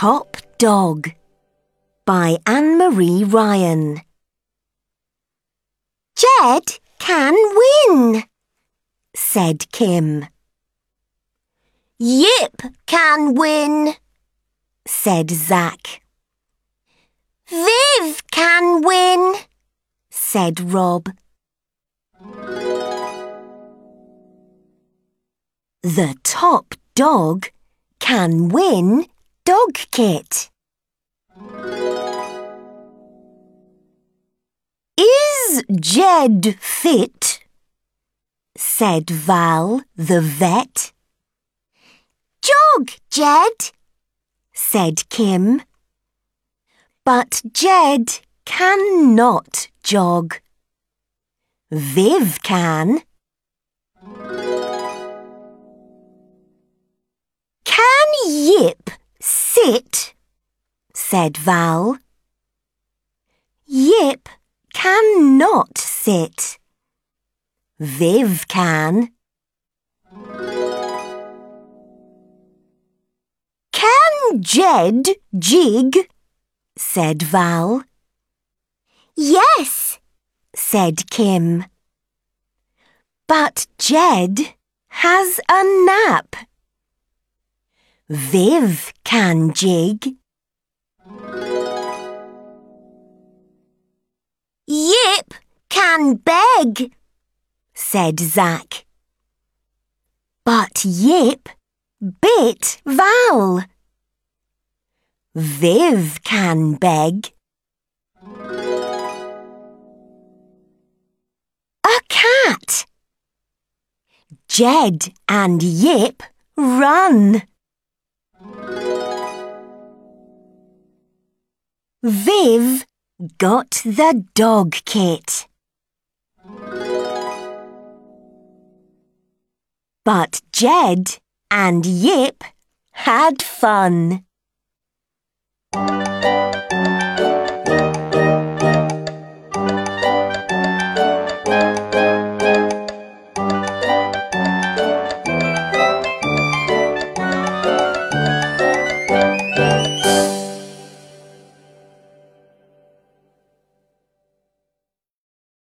Top Dog by Anne Marie Ryan. Jed can win, said Kim. Yip can win, said Zack. Viv can win, said Rob. The top dog can win dog kit. Is Jed fit? said Val the vet. Jog, Jed, said Kim. But Jed cannot jog. Viv can. Can Yip sit? said Val. Yip cannot sit. Viv can. Can Jed jig? said Val. Yes, said Kim. But Jed has a nap. Viv can jig. Yip can beg, said Zack. But Yip bit Val. Viv can beg. A cat. Jed and Yip run. Viv got the dog kit. But Jed and Yip had fun.